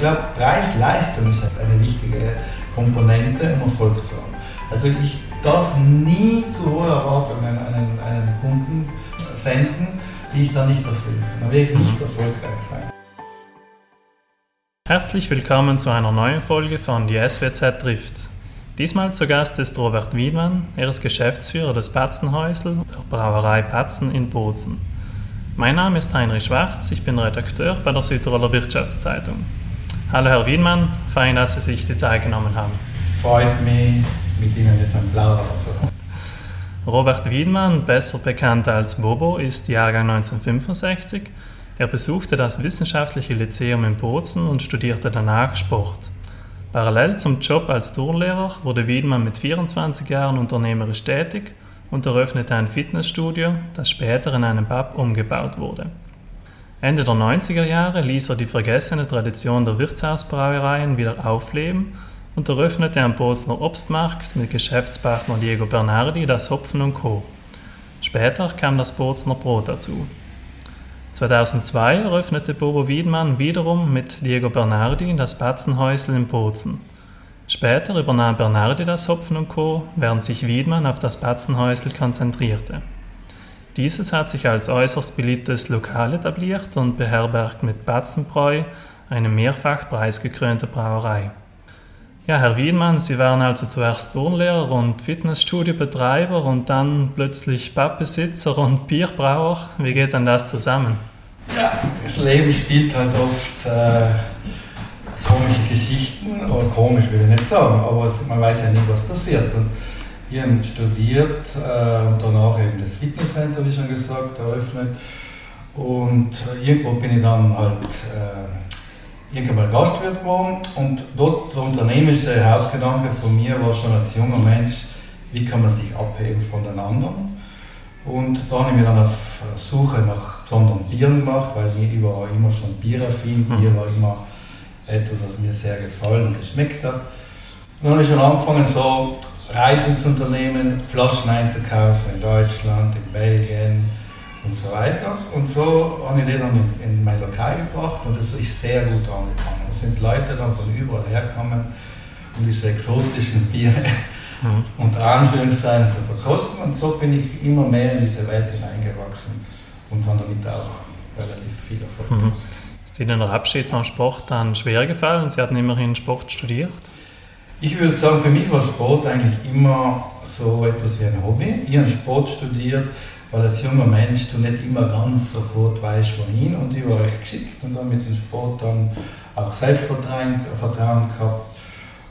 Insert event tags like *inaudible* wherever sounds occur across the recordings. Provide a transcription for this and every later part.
glaube, Preis-Leistung ist eine wichtige Komponente, um Erfolg zu haben. Also ich darf nie zu hohe Erwartungen an einen, einen Kunden senden, die ich dann nicht erfüllen kann. Dann werde ich nicht erfolgreich sein. Herzlich willkommen zu einer neuen Folge von Die SWZ trifft. Diesmal zu Gast ist Robert Wiedmann. Er ist Geschäftsführer des Patzenhäusl der Brauerei Patzen in Bozen. Mein Name ist Heinrich Schwarz, ich bin Redakteur bei der Südtiroler Wirtschaftszeitung. Hallo Herr Wiedmann, fein, dass Sie sich die Zeit genommen haben. Freut mich, mit Ihnen jetzt ein Plauder zu haben. Robert Wiedmann, besser bekannt als Bobo, ist Jahrgang 1965. Er besuchte das Wissenschaftliche Lyzeum in Bozen und studierte danach Sport. Parallel zum Job als Turnlehrer wurde Wiedmann mit 24 Jahren unternehmerisch tätig und eröffnete ein Fitnessstudio, das später in einen Pub umgebaut wurde. Ende der 90er Jahre ließ er die vergessene Tradition der Wirtshausbrauereien wieder aufleben und eröffnete am Bosner Obstmarkt mit Geschäftspartner Diego Bernardi das Hopfen Co. Später kam das Bozner Brot dazu. 2002 eröffnete Bobo Wiedmann wiederum mit Diego Bernardi das Batzenhäusl in Bozen. Später übernahm Bernardi das Hopfen Co., während sich Wiedmann auf das Batzenhäusl konzentrierte. Dieses hat sich als äußerst beliebtes Lokal etabliert und beherbergt mit Batzenbräu eine mehrfach preisgekrönte Brauerei. Ja, Herr Wiedmann, Sie waren also zuerst Turnlehrer und Fitnessstudiobetreiber und dann plötzlich Pappbesitzer und Bierbrauer. Wie geht denn das zusammen? Ja, das Leben spielt halt oft äh, komische Geschichten, oder komisch will ich nicht sagen, aber man weiß ja nie, was passiert. Und ich habe studiert äh, und danach eben das Fitnesscenter, wie schon gesagt, eröffnet. Und irgendwo bin ich dann halt äh, irgendwann mal Gastwirt geworden und dort der unternehmerische Hauptgedanke von mir war schon als junger Mensch, wie kann man sich abheben von den anderen. Und da habe ich mich dann auf Suche nach besonderen Bieren gemacht, weil mir ich war immer schon bieraffin, mhm. Bier war immer etwas, was mir sehr gefallen und geschmeckt hat. Und dann habe ich schon angefangen, so Reisen zu unternehmen, Flaschen einzukaufen in Deutschland, in Belgien, und so weiter. Und so habe ich den dann in, in mein Lokal gebracht und das ist sehr gut angekommen. Da sind Leute dann von überall hergekommen, um diese exotischen Biere mhm. unter Anführungszeichen zu verkosten. Und so bin ich immer mehr in diese Welt hineingewachsen und habe damit auch relativ viel Erfolg mhm. Ist Ihnen der Abschied vom Sport dann schwer gefallen? Sie hatten immerhin Sport studiert. Ich würde sagen, für mich war Sport eigentlich immer so etwas wie ein Hobby. Ich habe Sport studiert, weil als junger Mensch du nicht immer ganz sofort weißt, wohin. Und ich war recht geschickt und dann mit dem Sport dann auch Selbstvertrauen Vertrauen gehabt.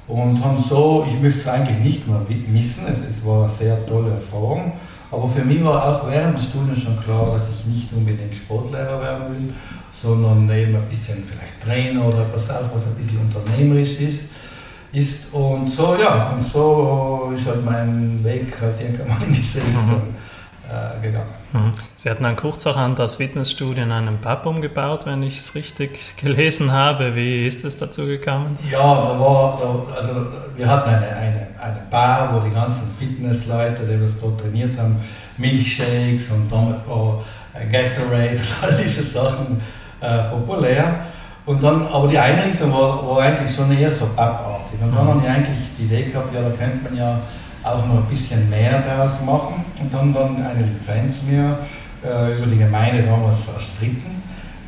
Und haben so, ich möchte es eigentlich nicht mehr missen, es, es war eine sehr tolle Erfahrung. Aber für mich war auch während des Studiums schon klar, dass ich nicht unbedingt Sportlehrer werden will, sondern eben ein bisschen vielleicht Trainer oder etwas auch, was ein bisschen unternehmerisch ist. Ist. Und so, ja, und so ist halt mein Weg halt irgendwann in diese Richtung. Mhm äh, gegangen. Mhm. Sie hatten dann kurzerhand das Fitnessstudio in einem Pub umgebaut, wenn ich es richtig gelesen habe. Wie ist es dazu gekommen? Ja, da war, da, also wir hatten eine, eine, eine Bar, wo die ganzen Fitnessleute, die das dort trainiert haben, Milchshakes und äh, Gatorade und *laughs* all diese Sachen äh, populär. Und dann, aber die Einrichtung war, war eigentlich schon eher so papartig. Und dann mhm. habe ich eigentlich die Idee gehabt, ja, da könnte man ja auch noch ein bisschen mehr daraus machen und haben dann eine Lizenz mir äh, über die Gemeinde damals erstritten,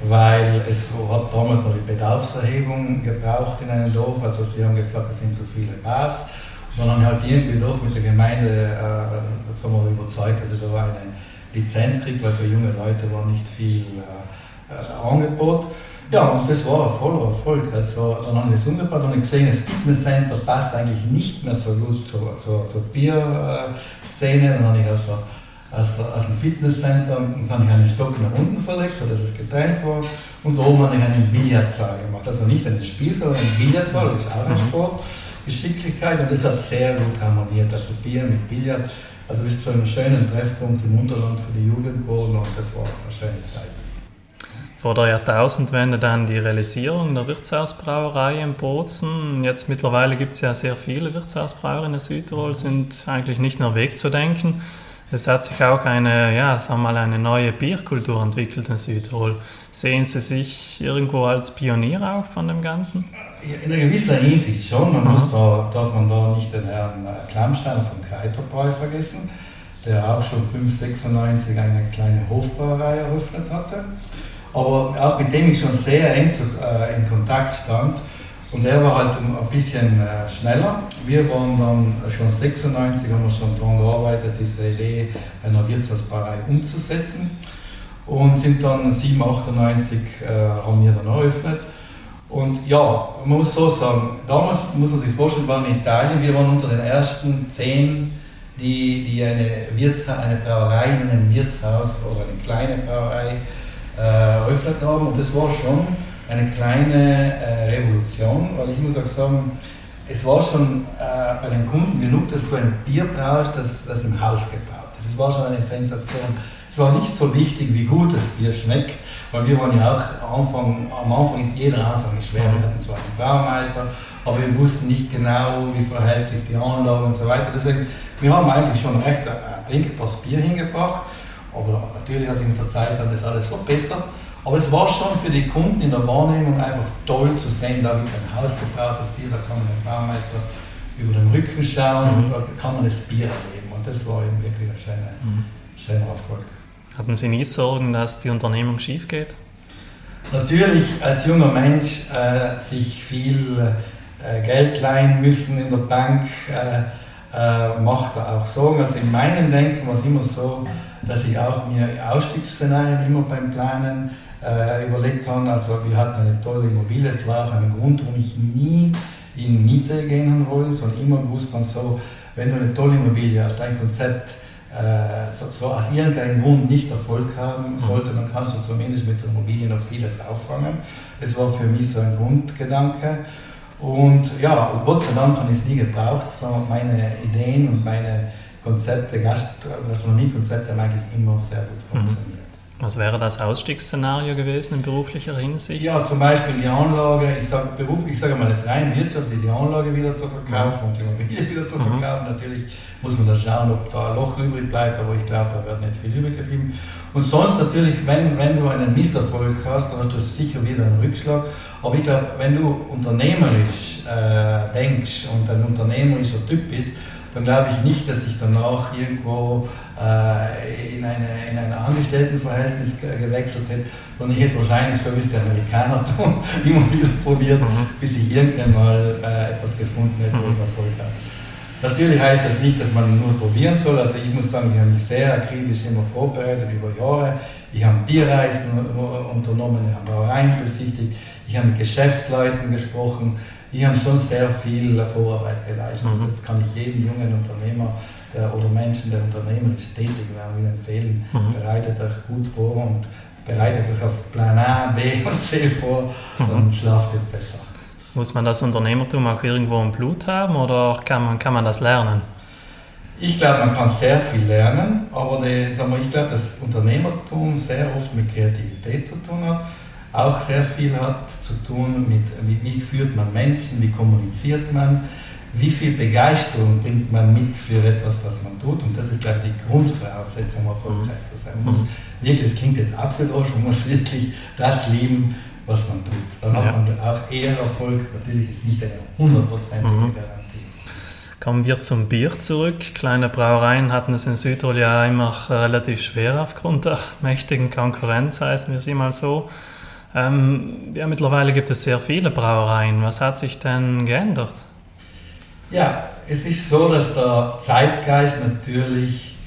weil es hat damals noch die Bedarfserhebung gebraucht in einem Dorf, also sie haben gesagt, es sind zu viele Bars. Und dann haben wir halt irgendwie doch mit der Gemeinde äh, sagen wir, überzeugt, dass ich da eine Lizenz kriege, weil für junge Leute war nicht viel äh, äh Angebot. Ja, und das war ein voller Erfolg. Also, dann haben wir das umgebaut und gesehen, das Fitnesscenter passt eigentlich nicht mehr so gut zur, zur, zur Bierszene. Dann habe ich aus, aus, aus dem Fitnesscenter dann habe ich einen Stock nach unten verlegt, sodass es getrennt war. Und oben habe ich einen Billardsaal gemacht. Also nicht einen Spiel, sondern einen Billardsaal, das ist auch ein mhm. Sport. Geschicklichkeit und das hat sehr gut harmoniert. Also Bier mit Billard. Also das ist so ein schöner Treffpunkt im Unterland für die Jugend geworden und das war eine schöne Zeit vor der Jahrtausendwende dann die Realisierung der Wirtshausbrauerei in Bozen. Jetzt mittlerweile gibt es ja sehr viele Wirtshausbrauer in Südtirol, sind eigentlich nicht mehr wegzudenken. Es hat sich auch eine, ja, sagen wir mal, eine neue Bierkultur entwickelt in Südtirol. Sehen Sie sich irgendwo als Pionier auch von dem Ganzen? In einer gewissen Hinsicht schon. Man muss da, darf man da nicht den Herrn äh, Klammsteiner vom Kreiterbräu vergessen, der auch schon 596 eine kleine Hofbrauerei eröffnet hatte. Aber auch mit dem ich schon sehr eng äh, in Kontakt stand. Und er war halt ein bisschen äh, schneller. Wir waren dann schon 96, haben wir schon daran gearbeitet, diese Idee einer Wirtshausbrauerei umzusetzen. Und sind dann 7, 98 äh, haben wir dann eröffnet. Und ja, man muss so sagen, damals muss man sich vorstellen, waren in Italien, wir waren unter den ersten zehn, die, die eine, eine Brauerei in einem Wirtshaus oder eine kleine Brauerei äh, haben. Und das war schon eine kleine äh, Revolution, weil ich muss auch sagen, es war schon äh, bei den Kunden genug, dass du ein Bier brauchst, das, das im Haus gebraut ist. Es war schon eine Sensation. Es war nicht so wichtig, wie gut das Bier schmeckt, weil wir waren ja auch Anfang, am Anfang ist jeder Anfang ist schwer. Wir hatten zwar einen Braumeister, aber wir wussten nicht genau, wie verhält sich die Anlage und so weiter. Deswegen, wir haben eigentlich schon recht ein trinkbares Bier hingebracht, aber natürlich hat sich mit der Zeit dann das alles verbessert. Aber es war schon für die Kunden in der Wahrnehmung einfach toll zu sehen, da gibt es ein hausgebautes Bier, da kann man den Baumeister über den Rücken schauen, mhm. da kann man das Bier erleben. Und das war eben wirklich ein schöner, mhm. schöner Erfolg. Hatten Sie nie Sorgen, dass die Unternehmung schief geht? Natürlich als junger Mensch äh, sich viel äh, Geld leihen müssen in der Bank, äh, äh macht er auch Sorgen. Also in meinem Denken war es immer so, dass ich auch mir Ausstiegsszenarien immer beim Planen äh, überlegt haben. Also wir hatten eine tolle Immobilie, es war auch ein Grund, warum ich nie in Miete gehen wollte, sondern immer gewusst haben, so, wenn du eine tolle Immobilie hast, dein Konzept äh, so, so, aus irgendeinem Grund nicht Erfolg haben sollte, dann kannst du zumindest mit der Immobilie noch vieles auffangen. Das war für mich so ein Grundgedanke. Und ja, Gott sei Dank habe ich es nie gebraucht, sondern meine Ideen und meine Konzepte, Gastronomiekonzepte haben eigentlich immer sehr gut mhm. Was wäre das Ausstiegsszenario gewesen in beruflicher Hinsicht? Ja, zum Beispiel die Anlage, ich sage Beruf, ich sage mal jetzt rein wirtschaftlich, die Anlage wieder zu verkaufen und die Immobilie *laughs* wieder zu mhm. verkaufen. Mhm. Natürlich muss man dann schauen, ob da ein Loch übrig bleibt, aber ich glaube, da wird nicht viel übrig geblieben. Und sonst natürlich, wenn, wenn du einen Misserfolg hast, dann hast du sicher wieder einen Rückschlag. Aber ich glaube, wenn du unternehmerisch äh, denkst und ein unternehmerischer Typ bist, dann glaube ich nicht, dass ich danach irgendwo äh, in, eine, in ein Angestelltenverhältnis gewechselt hätte, sondern ich hätte wahrscheinlich, so wie es die Amerikaner *laughs* tun, immer wieder probiert, mhm. bis ich irgendwann mal äh, etwas gefunden hätte, wo ich mhm. Erfolg habe. Natürlich heißt das nicht, dass man nur probieren soll. Also ich muss sagen, ich habe mich sehr akribisch immer vorbereitet über Jahre. Ich habe Bierreisen unternommen, ich habe Brauereien besichtigt, ich habe mit Geschäftsleuten gesprochen, ich habe schon sehr viel Vorarbeit geleistet. Mhm. Das kann ich jedem jungen Unternehmer der, oder Menschen, der unternehmerisch tätig werden, empfehlen. Mhm. Bereitet euch gut vor und bereitet euch auf Plan A, B und C vor, dann mhm. schlaft ihr besser. Muss man das Unternehmertum auch irgendwo im Blut haben oder kann man, kann man das lernen? Ich glaube, man kann sehr viel lernen, aber die, wir, ich glaube, dass Unternehmertum sehr oft mit Kreativität zu tun hat auch sehr viel hat zu tun mit, mit wie führt man Menschen, wie kommuniziert man, wie viel Begeisterung bringt man mit für etwas, was man tut. Und das ist, glaube ich, die Grundvoraussetzung, um erfolgreich zu sein. Man muss wirklich, es klingt jetzt abgedroschen, man muss wirklich das lieben, was man tut. Dann ja. hat man auch eher Erfolg. Natürlich ist nicht eine hundertprozentige mhm. Garantie. Kommen wir zum Bier zurück. Kleine Brauereien hatten es in Südtirol ja immer relativ schwer aufgrund der *laughs* mächtigen Konkurrenz, heißen wir sie mal so. Ähm, ja, mittlerweile gibt es sehr viele Brauereien. Was hat sich denn geändert? Ja, es ist so, dass der Zeitgeist natürlich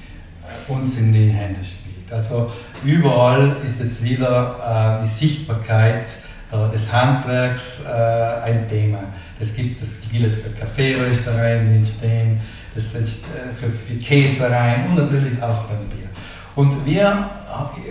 äh, uns in die Hände spielt. Also überall ist jetzt wieder äh, die Sichtbarkeit des Handwerks äh, ein Thema. Es gibt, das gilt für Kaffeeröstereien, die entstehen, das ist äh, für, für Käsereien und natürlich auch beim Bier. Und wir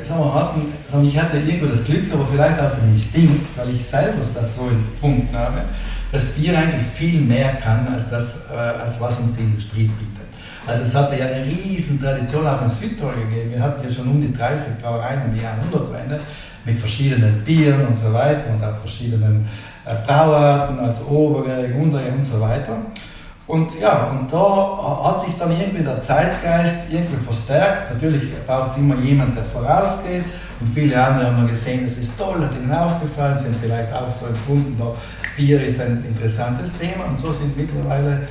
sagen wir, hatten, ich hatte irgendwo das Glück, aber vielleicht auch den Instinkt, weil ich selber das so empfunden habe, dass Bier eigentlich viel mehr kann, als, das, äh, als was uns die Industrie bietet. Also es hatte ja eine riesen Tradition auch in Südtirol gegeben. Wir hatten ja schon um die 30 Brauereien um die Jahrhundertwende mit verschiedenen Bieren und so weiter und auch verschiedenen äh, Brauarten, also Oberberg, Unterberg und so weiter. Und ja, und da hat sich dann irgendwie der Zeitgeist irgendwie verstärkt. Natürlich braucht es immer jemand, der vorausgeht. Und viele andere haben gesehen, das ist toll, hat ihnen auch gefallen, sind vielleicht auch so empfunden, da Bier ist ein interessantes Thema. Und so sind mittlerweile,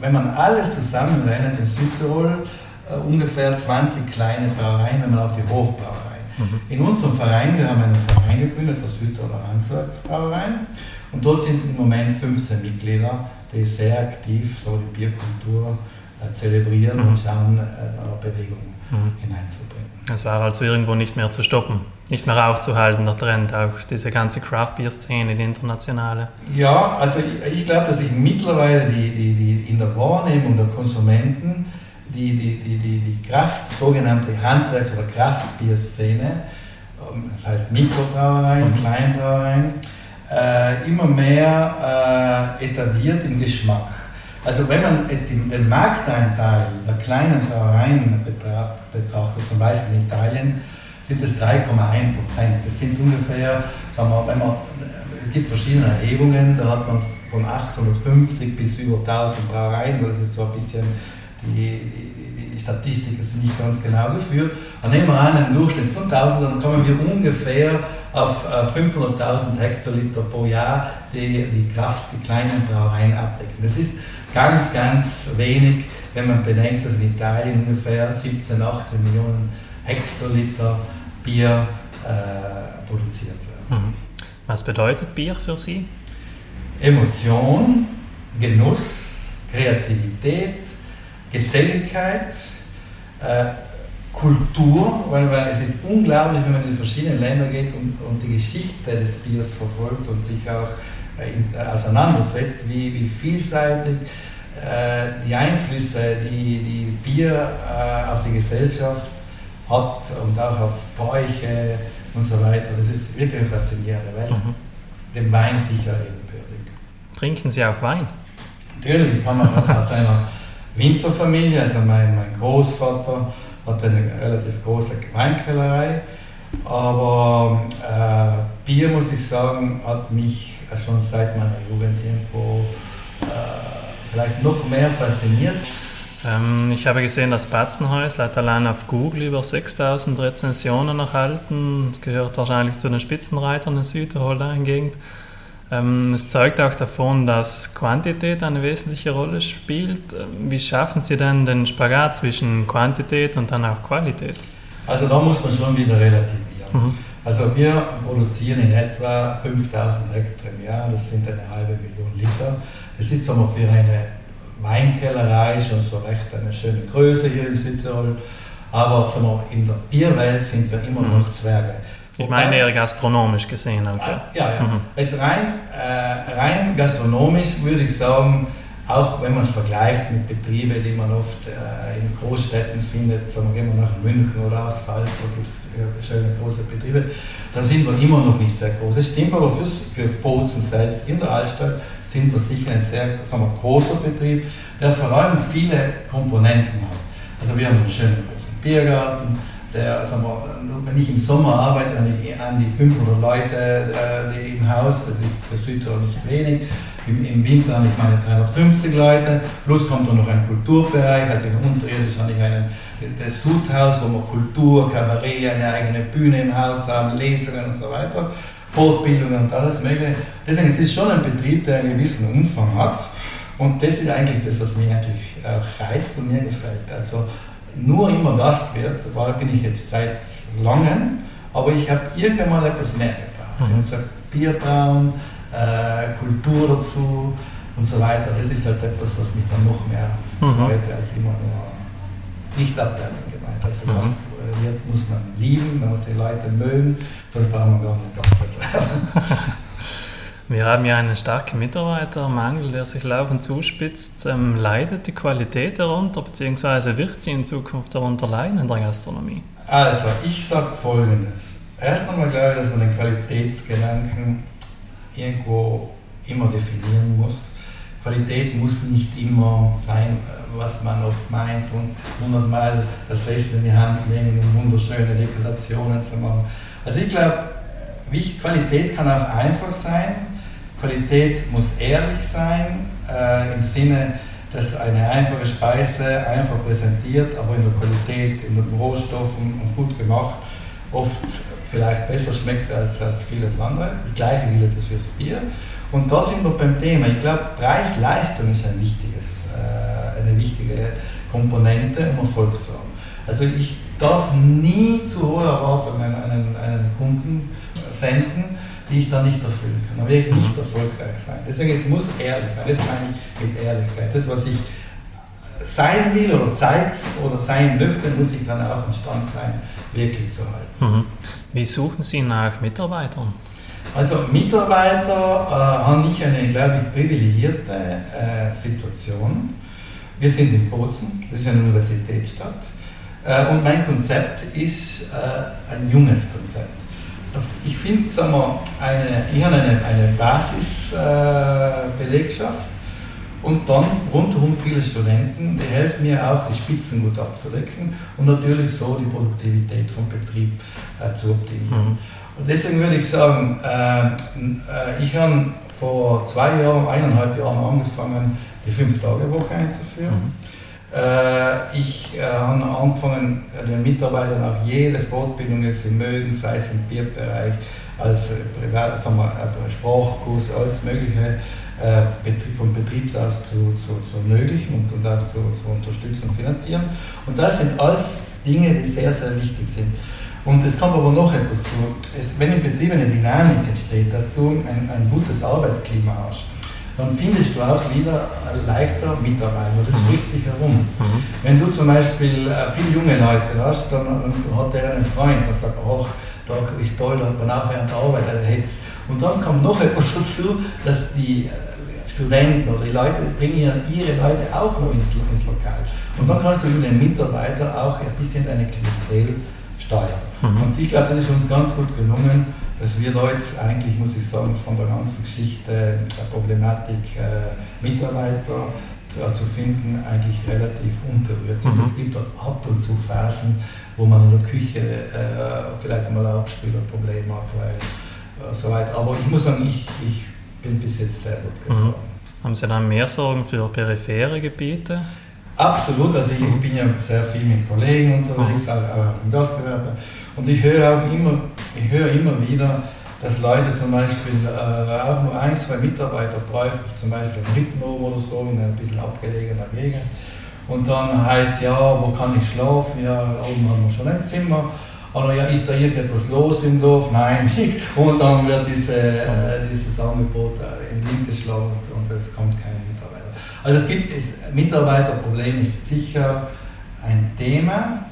wenn man alles zusammenrechnet in Südtirol, äh, ungefähr 20 kleine Brauereien, wenn man auch die Hofbrauereien. Mhm. In unserem Verein, wir haben einen Verein gegründet, der Südtiroler Handwerksbrauereien. Und dort sind im Moment 15 Mitglieder die sehr aktiv so die Bierkultur äh, zelebrieren mhm. und schauen, äh, Bewegung mhm. hineinzubringen. Es war also irgendwo nicht mehr zu stoppen, nicht mehr aufzuhalten, der Trend, auch diese ganze Craft-Bier-Szene, die internationale. Ja, also ich, ich glaube, dass sich mittlerweile die, die, die in der Wahrnehmung der Konsumenten die, die, die, die, die Kraft, sogenannte Handwerks- oder Kraftbier-Szene, ähm, das heißt Mikrobrauereien, mhm. Kleinbrauereien, äh, immer mehr äh, etabliert im Geschmack. Also wenn man jetzt den Markteinteil der kleinen Brauereien betrachtet, zum Beispiel in Italien, sind es 3,1 Prozent. Das sind ungefähr, sagen wir, wenn man, es gibt verschiedene Erhebungen, da hat man von 850 bis über 1000 Brauereien, das ist so ein bisschen die, die Statistiken sind nicht ganz genau geführt. Dann nehmen wir an, einen Durchschnitt von 1000, dann kommen wir ungefähr auf 500.000 äh, Hektoliter pro Jahr, die die Kraft, die kleinen Brauereien abdecken. Das ist ganz, ganz wenig, wenn man bedenkt, dass in Italien ungefähr 17, 18 Millionen Hektoliter Bier äh, produziert werden. Mhm. Was bedeutet Bier für Sie? Emotion, Genuss, Kreativität, Geselligkeit, äh, Kultur, weil, weil es ist unglaublich, wenn man in die verschiedenen Länder geht und, und die Geschichte des Biers verfolgt und sich auch äh, in, äh, auseinandersetzt, wie, wie vielseitig äh, die Einflüsse, die, die Bier äh, auf die Gesellschaft hat und auch auf Bräuche und so weiter. Das ist wirklich eine faszinierende Welt. Mhm. Dem Wein sicher ebenbürtig. Trinken Sie auch Wein? Natürlich, ich komme aus einer Winzerfamilie, also mein, mein Großvater hat eine relativ große Weinkellerei. Aber äh, Bier, muss ich sagen, hat mich schon seit meiner Jugend irgendwo äh, vielleicht noch mehr fasziniert. Ähm, ich habe gesehen, dass Batzenhäusl hat allein auf Google über 6000 Rezensionen erhalten. Das gehört wahrscheinlich zu den Spitzenreitern in Südtirol Gegend. Ähm, es zeugt auch davon, dass Quantität eine wesentliche Rolle spielt. Ähm, wie schaffen Sie denn den Spagat zwischen Quantität und dann auch Qualität? Also da muss man schon wieder relativieren. Mhm. Also wir produzieren in etwa 5000 Hektar im Jahr, das sind eine halbe Million Liter. Das ist wir, für eine Weinkellerei schon so recht eine schöne Größe hier in Südtirol. Aber wir, in der Bierwelt sind wir immer mhm. noch Zwerge. Ich meine eher gastronomisch gesehen. Also. Ja, ja. Mhm. Also rein, äh, rein gastronomisch würde ich sagen, auch wenn man es vergleicht mit Betrieben, die man oft äh, in Großstädten findet, sagen wir, gehen wir nach München oder auch Salzburg, gibt es schöne große Betriebe, dann sind wir immer noch nicht sehr groß. Es stimmt aber für, für Bozen selbst in der Altstadt sind wir sicher ein sehr sagen wir, großer Betrieb, der vor allem viele Komponenten hat. Also wir haben einen schönen großen Biergarten, der, sagen wir, wenn ich im Sommer arbeite, habe ich an die 500 Leute äh, die im Haus, das ist für Südtirol nicht wenig. Im, Im, Winter habe ich meine 350 Leute, plus kommt dann noch ein Kulturbereich, also in Unterirdisch habe ich einen, das Sudhaus, wo wir Kultur, Kabarett, eine eigene Bühne im Haus haben, Lesungen und so weiter, Fortbildungen und alles mögliche. Deswegen es ist es schon ein Betrieb, der einen gewissen Umfang hat. Und das ist eigentlich das, was mir eigentlich auch reizt und mir gefällt. Also nur immer Gastwirt, war bin ich jetzt seit langem, aber ich habe irgendwann mal etwas mehr gebraucht. Mhm. Ich habe gesagt, Bierbrauen, äh, Kultur dazu und so weiter. Das ist halt etwas, was mich dann noch mehr mhm. freut, als immer nur nicht abwertend gemeint. Also mhm. Gastwirt muss man lieben, man muss die Leute mögen, sonst braucht man gar nicht Gastwirt werden. *laughs* Wir haben ja einen starken Mitarbeitermangel, der sich laufend zuspitzt. Ähm, leidet die Qualität darunter, beziehungsweise wird sie in Zukunft darunter leiden in der Gastronomie? Also, ich sage Folgendes. Erst einmal glaube ich, dass man den Qualitätsgedanken irgendwo immer definieren muss. Qualität muss nicht immer sein, was man oft meint und hundertmal das Essen in die Hand nehmen, um wunderschöne Dekorationen zu machen. Also ich glaube, Qualität kann auch einfach sein, Qualität muss ehrlich sein, äh, im Sinne, dass eine einfache Speise einfach präsentiert, aber in der Qualität, in den Rohstoffen und gut gemacht, oft vielleicht besser schmeckt als, als vieles andere. Das gleiche gilt das fürs Bier. Und da sind wir beim Thema. Ich glaube, Preis-Leistung ist ein wichtiges, äh, eine wichtige Komponente, um Erfolg zu haben. Also ich darf nie zu hohe Erwartungen an einen, einen Kunden senden, die ich dann nicht erfüllen kann. Dann werde ich nicht erfolgreich sein. Deswegen, es muss ehrlich sein. Das meine ich mit Ehrlichkeit. Das, was ich sein will oder zeigt oder sein möchte, muss ich dann auch imstand sein, wirklich zu halten. Mhm. Wie suchen Sie nach Mitarbeitern? Also Mitarbeiter äh, haben nicht eine, glaube ich, privilegierte äh, Situation. Wir sind in Bozen, das ist eine Universitätsstadt. Äh, und mein Konzept ist äh, ein junges Konzept. Ich finde, sagen wir, eine, ich habe eine, eine Basisbelegschaft äh, und dann rundherum viele Studenten, die helfen mir auch, die Spitzen gut abzudecken und natürlich so die Produktivität vom Betrieb äh, zu optimieren. Mhm. Und deswegen würde ich sagen, äh, äh, ich habe vor zwei Jahren, eineinhalb Jahren angefangen, die Fünf-Tage-Woche einzuführen. Mhm. Äh, ich äh, habe angefangen, den Mitarbeitern auch jede Fortbildung, die sie mögen, sei es im Bierbereich, als Privat, sagen wir, Sprachkurs, alles Mögliche vom Betriebs aus zu, zu, zu ermöglichen und, und auch zu, zu unterstützen und finanzieren. Und das sind alles Dinge, die sehr, sehr wichtig sind. Und es kommt aber noch etwas zu. Es, wenn im Betrieb eine Dynamik entsteht, dass du ein, ein gutes Arbeitsklima hast, dann findest du auch wieder leichter Mitarbeiter. Das spricht sich herum. Mhm. Wenn du zum Beispiel äh, viele junge Leute hast, dann, dann hat der einen Freund, der sagt, ach, da ist toll, da hat man auch während der Arbeit eine Hetz. Und dann kommt noch *laughs* etwas dazu, dass die äh, Studenten oder die Leute bringen ihre Leute auch noch ins, ins Lokal. Und dann kannst du über den Mitarbeiter auch ein bisschen deine Klientel steuern. Mhm. Und ich glaube, das ist uns ganz gut gelungen, dass wir da jetzt eigentlich, muss ich sagen, von der ganzen Geschichte der Problematik äh, Mitarbeiter zu, äh, zu, finden, eigentlich relativ unberührt sind. Mhm. Es gibt dort ab und zu Phasen, wo man in der Küche äh, vielleicht einmal ein Abspülerproblem hat, weil äh, soweit. Aber ich muss sagen, ich, ich bin bis jetzt sehr gut mhm. gefahren. Mhm. Haben Sie dann mehr Sorgen für periphere Gebiete? Absolut, also ich, ich, bin ja sehr viel mit Kollegen unterwegs, auch, aus dem Gastgewerbe. Und ich höre auch immer, ich höre immer wieder, dass Leute zum Beispiel äh, auch nur ein, zwei Mitarbeiter bräuchten, zum Beispiel in Rittenhof oder so, in ein bisschen abgelegener Gegend. Und dann heißt ja, wo kann ich schlafen? Ja, oben haben wir schon ein Zimmer. Oder ja, ist da irgendetwas los im Dorf? Nein, *laughs* nicht. Und dann wird diese, äh, dieses Angebot äh, im Wind geschlagen und es kommt kein. Also es gibt, es, Mitarbeiterproblem ist sicher ein Thema.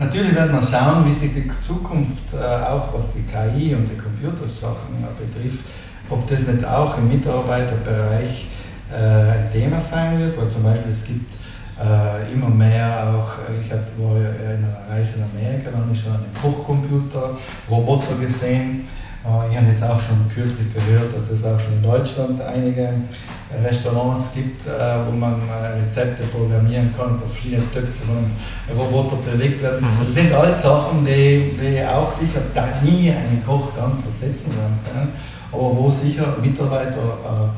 Natürlich wird man schauen, wie sich die Zukunft, äh, auch was die KI und die Computersachen äh, betrifft, ob das nicht auch im Mitarbeiterbereich äh, ein Thema sein wird, weil zum Beispiel es gibt immer mehr auch, ich war in einer Reise in Amerika, da habe ich schon einen Kochcomputer, Roboter gesehen. Ich habe jetzt auch schon kürzlich gehört, dass es auch schon in Deutschland einige Restaurants gibt, wo man Rezepte programmieren kann, auf verschiedene Töpfe von einem Roboter bewegt werden. Mhm. Das sind alles Sachen, die, die auch sicher nie einen Koch ganz ersetzen werden können, aber wo sicher Mitarbeiter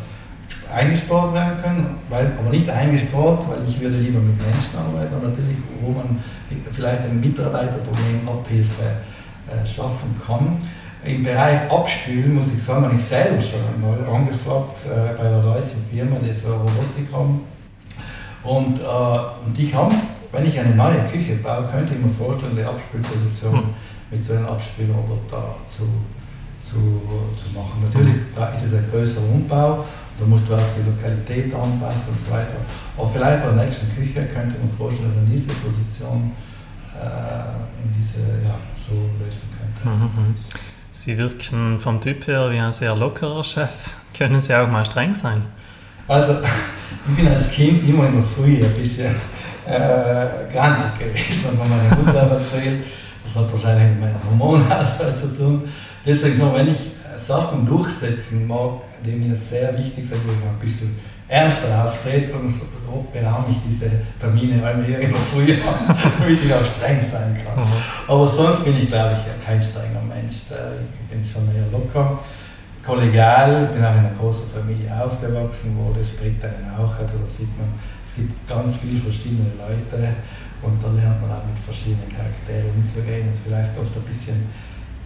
eingespart werden können, weil, aber nicht eingespart, weil ich würde lieber mit Menschen arbeiten, aber natürlich, wo man vielleicht ein Mitarbeiterproblem Abhilfe äh, schaffen kann. Im Bereich Abspülen muss ich sagen, habe ich selber schon einmal angefragt äh, bei einer deutschen Firma, die so Robotik haben. Und, äh, und ich habe, wenn ich eine neue Küche baue, könnte ich mir vorstellen, die Abspülposition hm. mit so einem Abspülroboter zu, zu, zu machen. Natürlich ist es ein größerer Umbau da musst du auch die Lokalität anpassen und so weiter. Aber vielleicht bei der nächsten Küche könnte man vorstellen, dass man diese Position äh, in diese, ja, so lösen könnte. Mhm, mhm. Sie wirken vom Typ her wie ein sehr lockerer Chef. Können Sie auch mal streng sein? Also, ich bin als Kind immer in der Früh ein bisschen äh, grantig gewesen, wenn man meine Mutter erzählt. Das hat wahrscheinlich mit meinem Hormonhaushalt zu tun. Deswegen, so, wenn ich Sachen durchsetzen mag, die mir sehr wichtig sind, wo ich ein bisschen und so beraume ich diese Termine weil wir immer früher, *laughs* damit ich auch streng sein kann. Mhm. Aber sonst bin ich, glaube ich, kein strenger Mensch. Ich bin schon eher locker, kollegial, bin auch in einer großen Familie aufgewachsen, wo das prägt einen auch. Also da sieht man, es gibt ganz viele verschiedene Leute und da lernt man auch mit verschiedenen Charakteren umzugehen und vielleicht oft ein bisschen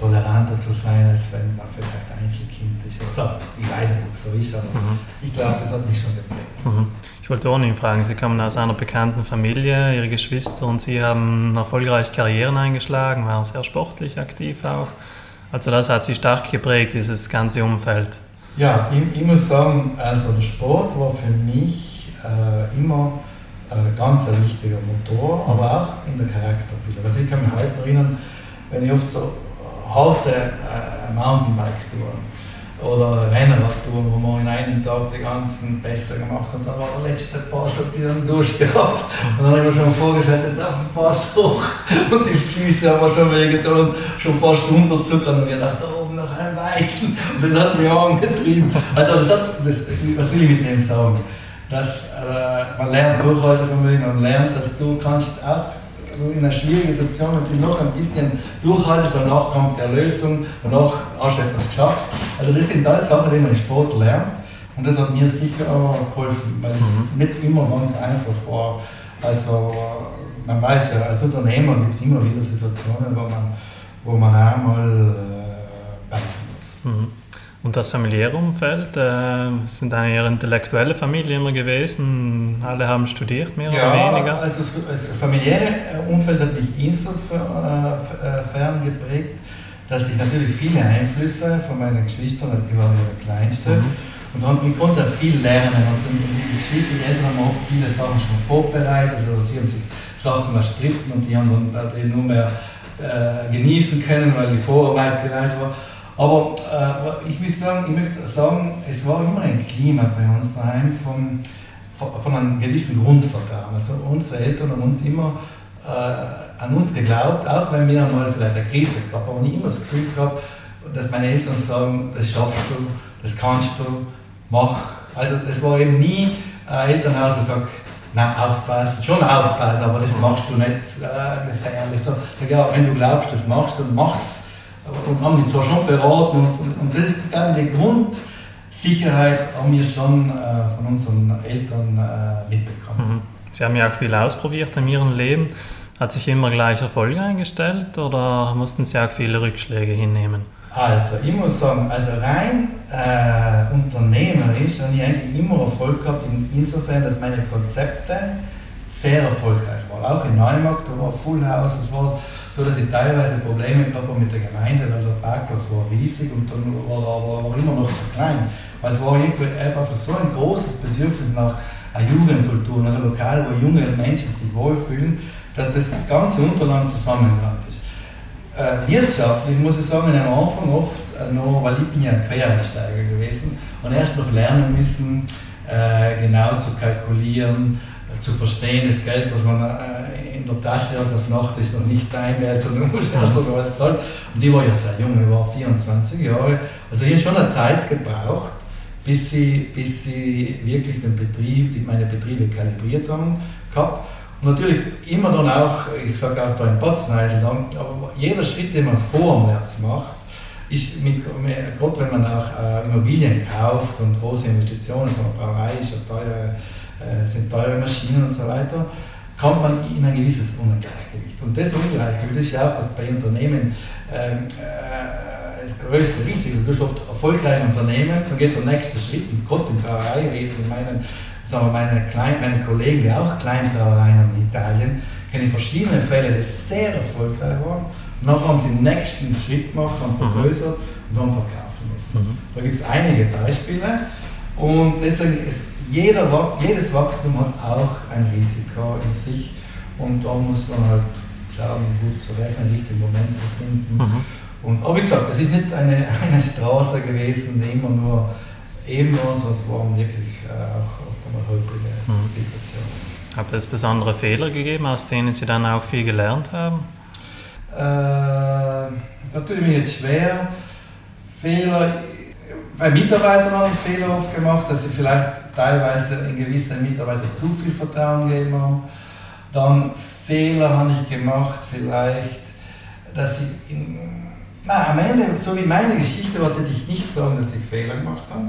toleranter zu sein, als wenn man vielleicht Einzelkind ist. Also, ich weiß nicht, ob es so ist, aber mhm. ich glaube, das hat mich schon geprägt. Mhm. Ich wollte ohnehin fragen, Sie kommen aus einer bekannten Familie, Ihre Geschwister und Sie haben erfolgreich Karrieren eingeschlagen, waren sehr sportlich aktiv auch. Also das hat Sie stark geprägt, dieses ganze Umfeld. Ja, ich, ich muss sagen, also der Sport war für mich äh, immer äh, ganz ein wichtiger Motor, aber auch in der Charakterbildung. Also ich kann mich heute erinnern, wenn ich oft so harte äh, Mountainbike-Touren oder Rennradtouren, wo man in einem Tag die ganzen besser gemacht hat. Da war der letzte Pass, hat die dann durchgehabt. Und dann habe ich mir schon vorgestellt, jetzt auf den Pass hoch. Und die Füße haben mir schon wehgetan, schon fast unterzuckern. Und ich gedacht, da oben noch ein Weizen. Und das hat mich angetrieben. Also das hat, das, was will ich mit dem sagen? Dass äh, man lernt Durchhaltevermögen, man lernt, dass du kannst auch in einer schwierigen Situation, wenn sie noch ein bisschen durchhaltet, danach kommt die Erlösung, danach hast du etwas geschafft. Also das sind alles Sachen, die man im Sport lernt. Und das hat mir sicher auch geholfen, weil mhm. nicht immer ganz einfach war. Also man weiß ja, als Unternehmer gibt es immer wieder Situationen, wo man, wo man einmal äh, beißen muss. Mhm. Und das familiäre Umfeld, äh, sind eine eher intellektuelle Familie immer gewesen? Alle haben studiert, mehr ja, oder weniger? also das familiäre Umfeld hat mich insofern äh, geprägt, dass ich natürlich viele Einflüsse von meinen Geschwistern, also ich war ja der Kleinste, mhm. und dann, ich konnte viel lernen. Und die Geschwister, die Eltern haben oft viele Sachen schon vorbereitet, oder sie haben sich Sachen erstritten und die haben dann die nur mehr äh, genießen können, weil die Vorarbeit geleistet war. Aber äh, ich will sagen, ich möchte sagen, es war immer ein Klima bei uns daheim von, von einem gewissen Grundvertrauen. Also unsere Eltern haben uns immer äh, an uns geglaubt, auch wenn wir mal vielleicht eine Krise gehabt haben, aber ich immer das Gefühl gehabt, dass meine Eltern sagen, das schaffst du, das kannst du, mach. Also es war eben nie ein Elternhaus, das sagt, Nein, aufpassen, schon aufpassen, aber das machst du nicht äh, gefährlich. So, ja, wenn du glaubst, das machst du, mach's und haben mich zwar schon beraten und, und das ist glaube ich die Grundsicherheit haben wir schon äh, von unseren Eltern äh, mitbekommen. Mhm. Sie haben ja auch viel ausprobiert in Ihrem Leben. Hat sich immer gleich Erfolg eingestellt oder mussten Sie auch viele Rückschläge hinnehmen? Also, ich muss sagen, also rein äh, unternehmerisch habe ich eigentlich immer Erfolg gehabt, in, insofern, dass meine Konzepte sehr erfolgreich waren. Auch in Neumarkt, da war Full House, es war so dass ich teilweise Probleme gehabt habe mit der Gemeinde, weil der Parkplatz war riesig und dann war er aber, immer noch zu klein. Weil es war einfach so ein großes Bedürfnis nach einer Jugendkultur, nach einem Lokal, wo junge Menschen sich wohlfühlen, dass das ganze Unterland zusammengerannt ist. Äh, wirtschaftlich muss ich sagen, am Anfang oft äh, noch, weil ich bin ja Quereinsteiger gewesen und erst noch lernen müssen, äh, genau zu kalkulieren, zu verstehen, das Geld, was man äh, in der Tasche und auf Nacht ist noch nicht Geld, sondern muss erst noch was zahlen. Und ich war ja sehr jung, ich war 24 Jahre. Also ich habe schon eine Zeit gebraucht, bis sie, bis sie wirklich den Betrieb, meine Betriebe kalibriert haben gehabt. Und natürlich immer dann auch, ich sage auch da in dann, aber jeder Schritt, den man vorwärts macht, ist mit, gerade wenn man auch äh, Immobilien kauft und große Investitionen, so eine Brauerei ist ja teure, äh, sind teure Maschinen und so weiter, kommt man in ein gewisses Ungleichgewicht. Und das Ungleichgewicht ist ja auch, was bei Unternehmen ähm, äh, das größte Risiko. Du hast oft erfolgreiche Unternehmen, dann geht der nächste Schritt und Gott im Brauereiwesen, in meinen, sagen wir, meine, Klein, meine Kollegen, die auch Kleinbrauereien haben in Italien, kenne ich verschiedene Fälle, die sehr erfolgreich waren. Und dann haben sie den nächsten Schritt gemacht, haben vergrößert und dann verkaufen müssen. Mhm. Da gibt es einige Beispiele. Und deswegen ist jeder, jedes Wachstum hat auch ein Risiko in sich und da muss man halt schauen, gut zu rechnen, richtigen Moment zu finden. Mhm. Und, aber wie gesagt, es ist nicht eine, *laughs* eine Straße gewesen, die immer nur eben war, sondern es waren wirklich äh, auch oft einmal holprige mhm. Situationen. Hat es besondere Fehler gegeben, aus denen Sie dann auch viel gelernt haben? Äh, da tue ich mir jetzt schwer. Fehler, bei Mitarbeitern habe ich Fehler oft gemacht, dass sie vielleicht teilweise in gewisse Mitarbeiter zu viel Vertrauen gegeben haben. Dann Fehler habe ich gemacht, vielleicht, dass ich in, na, am Ende, so wie meine Geschichte würde ich nicht sagen, dass ich Fehler gemacht habe,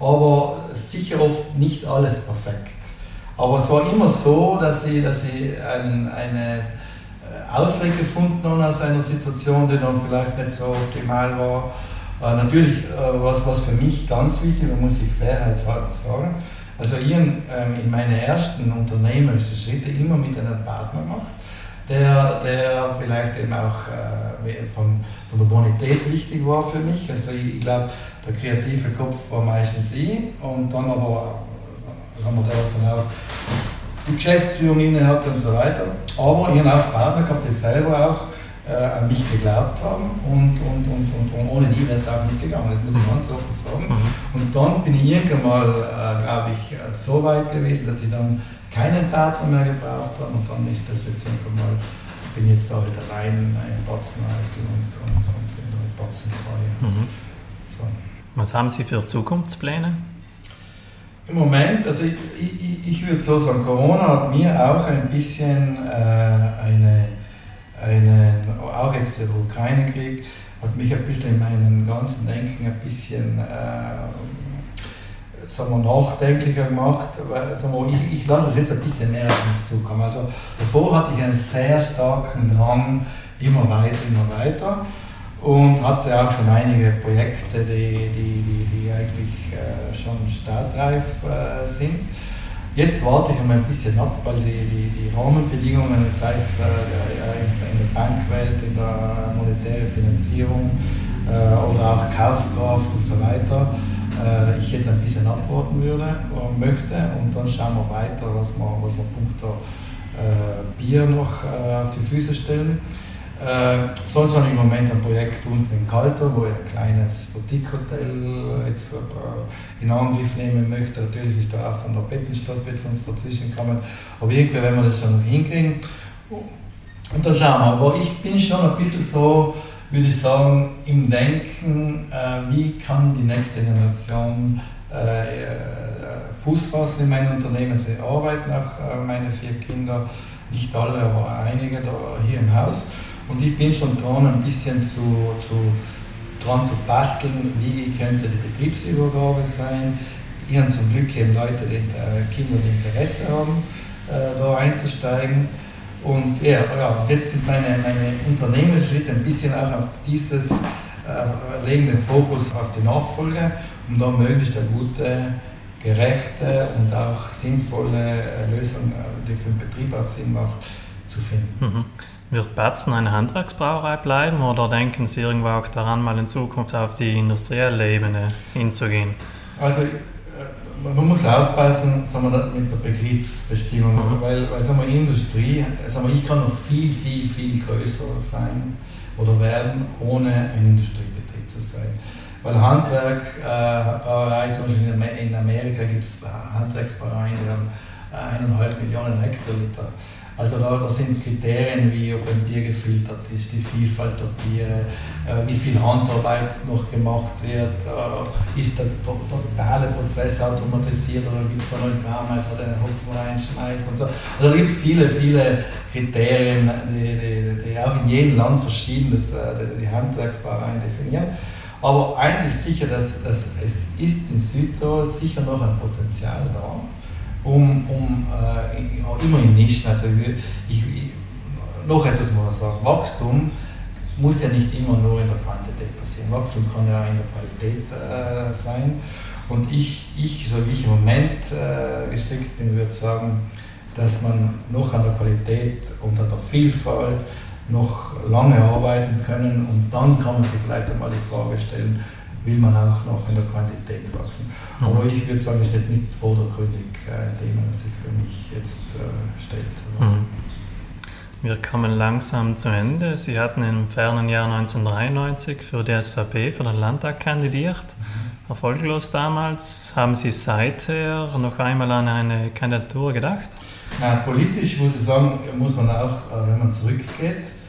aber sicher oft nicht alles perfekt. Aber es war immer so, dass ich, dass ich einen, eine äh, Ausweg gefunden habe aus einer Situation, die dann vielleicht nicht so optimal war. Äh, natürlich, äh, was, was für mich ganz wichtig, da muss ich fairheitshalber sagen, also ich ähm, in meinen ersten unternehmerischen Schritte immer mit einem Partner gemacht, der, der vielleicht eben auch äh, von, von der Bonität wichtig war für mich. Also ich, ich glaube, der kreative Kopf war meistens ich und dann aber haben wir das dann auch die Geschäftsführung inne hatte und so weiter. Aber ich habe auch Partner gehabt, die selber auch äh, an mich geglaubt haben und, und, und, und, ohne die wäre es auch nicht gegangen, das muss ich ganz offen sagen. Mhm. Und dann bin ich irgendwann mal, äh, glaube ich, äh, so weit gewesen, dass ich dann keinen Partner mehr gebraucht habe und dann ist das jetzt irgendwann mal, bin jetzt da halt allein in Batzenhäusl und, und, und in der Batzentreue. Mhm. So. Was haben Sie für Zukunftspläne? Im Moment, also ich, ich, ich würde so sagen, Corona hat mir auch ein bisschen äh, eine, eine, auch jetzt der Ukraine-Krieg, hat mich ein bisschen in meinem ganzen Denken ein bisschen äh, sagen wir, nachdenklicher gemacht. Weil, sagen wir, ich, ich lasse es jetzt ein bisschen mehr auf mich zukommen. Also davor hatte ich einen sehr starken Drang, immer weiter, immer weiter und hatte auch schon einige Projekte, die, die, die, die eigentlich äh, schon startreif äh, sind. Jetzt warte ich einmal ein bisschen ab, weil die, die, die Rahmenbedingungen, sei es äh, in der Bankwelt, in der monetären Finanzierung äh, oder auch Kaufkraft und so weiter, äh, ich jetzt ein bisschen abwarten würde, möchte und dann schauen wir weiter, was wir, was wir punkto Bier noch auf die Füße stellen. Äh, sonst habe ich im Moment ein Projekt unten in Kalter, wo ich ein kleines Boutique-Hotel jetzt äh, in Angriff nehmen möchte. Natürlich ist da auch dann der Bettenstadt jetzt uns dazwischen kommen. Aber irgendwie werden wir das schon noch hinkriegen. Und dann schauen wir. Aber ich bin schon ein bisschen so, würde ich sagen, im Denken, äh, wie kann die nächste Generation äh, äh Fuß fassen in meinem Unternehmen. Sie arbeiten auch, äh, meine vier Kinder, nicht alle, aber einige da hier im Haus. Und ich bin schon dran, ein bisschen zu, zu, dran zu basteln, wie könnte die Betriebsübergabe sein. Ich habe zum Glück eben Leute, die, äh, Kinder, die Interesse haben, äh, da einzusteigen. Und ja, ja, jetzt sind meine, meine Unternehmensschritte ein bisschen auch auf dieses, äh, legen den Fokus auf die Nachfolge, um da möglichst eine gute, gerechte und auch sinnvolle Lösung, äh, die für den Betrieb auch Sinn macht, zu finden. Mhm. Wird Batzen eine Handwerksbrauerei bleiben oder denken Sie irgendwo auch daran, mal in Zukunft auf die industrielle Ebene hinzugehen? Also äh, man muss aufpassen sagen wir, mit der Begriffsbestimmung, mhm. weil, weil sagen wir, Industrie, sagen wir, ich kann noch viel, viel, viel größer sein oder werden, ohne ein Industriebetrieb zu sein. Weil Handwerk, äh, Brauerei, zum Beispiel in Amerika gibt es Handwerksbrauereien, die haben eineinhalb Millionen Hektoliter. Also da, da, sind Kriterien wie, ob ein Bier gefiltert ist, die Vielfalt der Biere, äh, wie viel Handarbeit noch gemacht wird, äh, ist der, der, totale Prozess automatisiert oder gibt es da noch einen Braumeister, der den Hopfen reinschmeißt und so. Also da gibt es viele, viele Kriterien, die, die, die, auch in jedem Land verschieden das, äh, die, Handwerksbrauereien definieren. Aber eins ist sicher, dass, dass es ist in Südtirol sicher noch ein Potenzial da um, um äh, immer in Nischen. Also ich, ich, noch etwas muss man sagen, Wachstum muss ja nicht immer nur in der Quantität passieren. Wachstum kann ja in der Qualität äh, sein. Und ich, ich, so wie ich im Moment äh, gestrickt bin, würde sagen, dass man noch an der Qualität und an der Vielfalt noch lange arbeiten können und dann kann man sich vielleicht einmal die Frage stellen, will man auch noch in der Quantität wachsen. Mhm. Aber ich würde sagen, es ist jetzt nicht vordergründig ein Thema, das sich für mich jetzt äh, stellt. Mhm. Wir kommen langsam zu Ende. Sie hatten im fernen Jahr 1993 für die SVP für den Landtag kandidiert. Mhm. Erfolglos damals. Haben Sie seither noch einmal an eine Kandidatur gedacht? Na, politisch muss ich sagen, muss man auch, äh, wenn man zurückgeht, äh,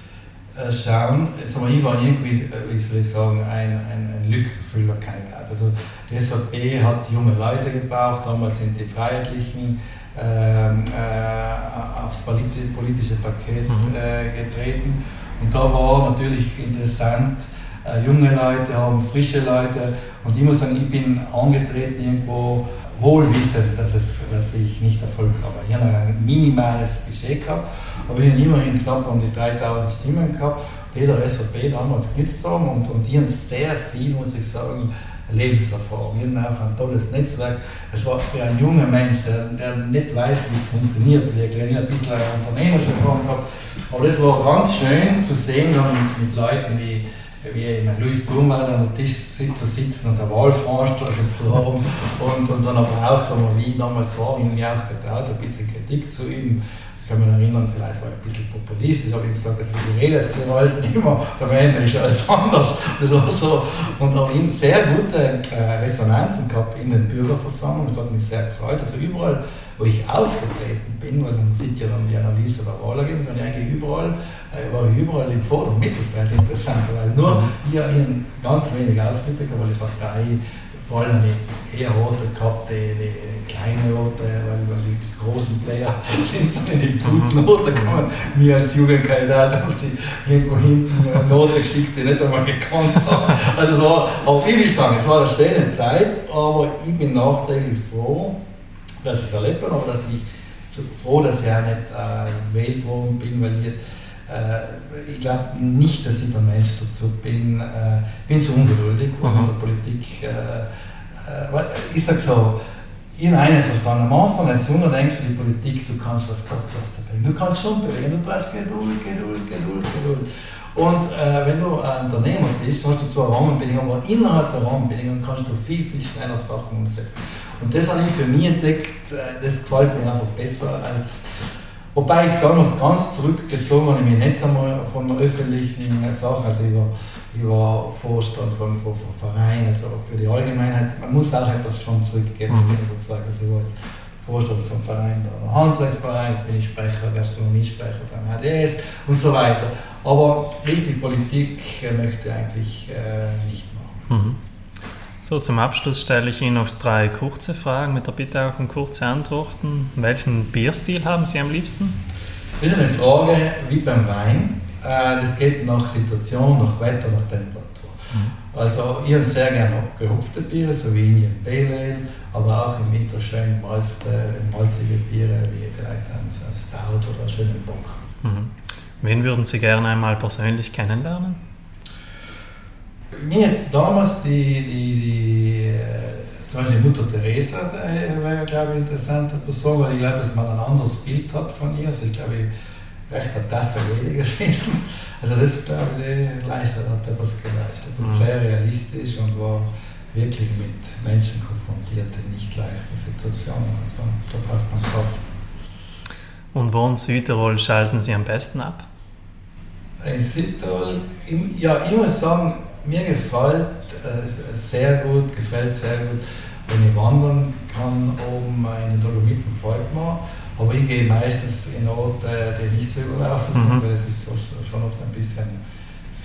schauen, also ich war irgendwie, äh, wie soll ich sagen, ein, ein, ein Lückenfüllerkandidat. Also die SAP hat junge Leute gebraucht, damals sind die Freiheitlichen ähm, äh, aufs politische Paket mhm. äh, getreten und da war natürlich interessant, äh, junge Leute haben, frische Leute. Und ich muss sagen, ich bin angetreten irgendwo wohlwissend, dass, es, dass ich nicht Erfolg habe. Ich habe ein minimales Budget gehabt, aber ich habe immerhin knapp um die 3000 Stimmen gehabt, die der SVP damals genützt haben und, und ich habe sehr viel, muss ich sagen, Lebenserfahrung. Ich habe auch ein tolles Netzwerk. Es war für einen jungen Mensch, der, der nicht weiß, wie es funktioniert, ich habe ein bisschen eine Unternehmererfahrung gehabt, aber das war ganz schön zu sehen, mit, mit Leuten wie wie in Louis Blumwald an der Tisch zu sitzen und eine Wahlveranstaltung zu haben und, und dann aber auch, wir, wie damals war, ich mir auch getraut, ein bisschen Kritik zu üben. Ich kann mich erinnern, vielleicht war ich ein bisschen populistisch, habe ich gesagt, also wie redet sie wollten immer, der Ende ist alles anders. Das war so. Und habe ihn sehr gute äh, Resonanzen gehabt in den Bürgerversammlungen, das hat mich sehr gefreut. Also überall wo ich aufgetreten bin, weil man sieht ja dann die Analyse der Wahlergebnisse, dann eigentlich überall, äh, war ich überall im vorderen Mittelfeld interessanterweise. Nur hier in ganz wenig Auftritte, weil die Partei vor allem eine eher rote gehabt, die, die kleine rote, weil, weil die großen Player *laughs* sind dann in die guten. Noten gekommen. Mir als Jugendkandidat haben sie irgendwo hinten eine Note geschickt, die nicht einmal gekannt haben. Also es war, auch ich will sagen, es war eine schöne Zeit, aber ich bin nachträglich froh, dass ich es erlebt habe, aber dass ich froh, dass ich auch nicht äh, gewählt worden bin, weil ich, äh, ich glaube nicht, dass ich der Mensch dazu bin. Äh, bin zu ungeduldig mhm. und in der Politik, äh, äh, ich sage so, ich habe eines verstanden. Am Anfang als Junger denkst du, die Politik, du kannst was Gott was bewegen. Du kannst schon bewegen, du brauchst Geduld, Geduld, Geduld, Geduld. Und äh, wenn du ein Unternehmer bist, hast du zwar Rahmenbedingungen, aber innerhalb der Rahmenbedingungen kannst du viel, viel schneller Sachen umsetzen. Und das habe ich für mich entdeckt, äh, das gefällt mir einfach besser als. Wobei ich sagen muss, ganz zurückgezogen habe ich mich nicht einmal von öffentlichen Sache. Also ich war, Vorstand von, von, von Verein, also für die Allgemeinheit. Man muss auch etwas schon zurückgeben, mhm. ich überzeugt. Also ich war jetzt Vorstand vom Verein der Handwerksverein, jetzt bin ich Sprecher, Gastronomiesprecher beim HDS und so weiter. Aber richtig Politik äh, möchte ich eigentlich äh, nicht machen. Mhm. So, zum Abschluss stelle ich Ihnen noch drei kurze Fragen mit der Bitte auch um kurze Antworten. Welchen Bierstil haben Sie am liebsten? Das ist eine Frage wie beim Wein. Äh, das geht nach Situation, nach Wetter, nach Temperatur. Mhm. Also ich habe sehr gerne gehopfte Biere, so wie Indian Pale Ale, aber auch im Winter schön malzige, malzige Biere, wie vielleicht ein Stout oder einen schönen Bock. Mhm. Wen würden Sie gerne einmal persönlich kennenlernen? Mir hat damals die, die, die, äh, zum Beispiel Mutter Teresa äh, war, glaube ich, eine interessante Person, weil ich glaube, dass man ein anderes Bild hat von ihr. Sie ist, glaube ich, recht taffe Lady *laughs* gewesen. Also das, glaube ich, leistet, hat etwas geleistet. Und mhm. sehr realistisch und war wirklich mit Menschen konfrontiert in nicht leichten Situationen. Also da braucht man Kraft. Und wo in Südtirol schalten Sie am besten ab? In Südtirol, ja, ich muss sagen, mir gefällt äh, sehr gut, gefällt sehr gut, wenn ich wandern kann oben in den Dolomiten, gefällt mir. Aber ich gehe meistens in Orte, die nicht so überlaufen sind, mhm. weil es ist so, schon oft ein bisschen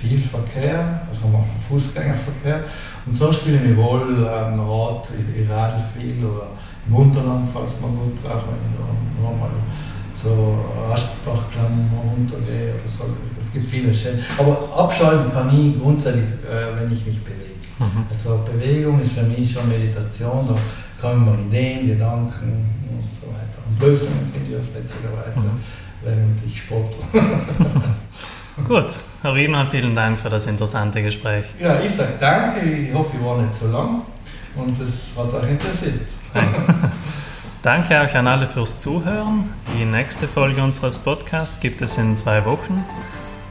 viel Verkehr, also wir machen Fußgängerverkehr. Und sonst fühle ich mich wohl am Rad, ich, radel viel oder im Unterland es mir gut, auch wenn ich da nochmal so Aschbach-Klamm runtergehe oder so. Es gibt viele schöne. Aber abschalten kann ich grundsätzlich, äh, wenn ich mich bewege. Mhm. Also Bewegung ist für mich schon Meditation, da kommen mir Ideen, Gedanken und so weiter. Und Lösungen finde ich auf letztere Weise, mhm. während ich sportle. *laughs* Gut, Herr Riemann, vielen Dank für das interessante Gespräch. Ja, ich sage danke, ich hoffe, ich war nicht so lang und es hat *laughs* euch interessiert. Danke auch an alle fürs Zuhören. Die nächste Folge unseres Podcasts gibt es in zwei Wochen.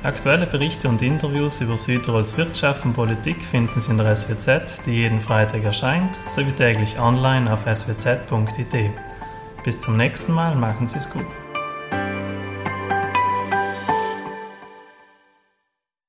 Aktuelle Berichte und Interviews über Südtirols Wirtschaft und Politik finden Sie in der SWZ, die jeden Freitag erscheint, sowie täglich online auf swz.it. Bis zum nächsten Mal, machen Sie es gut.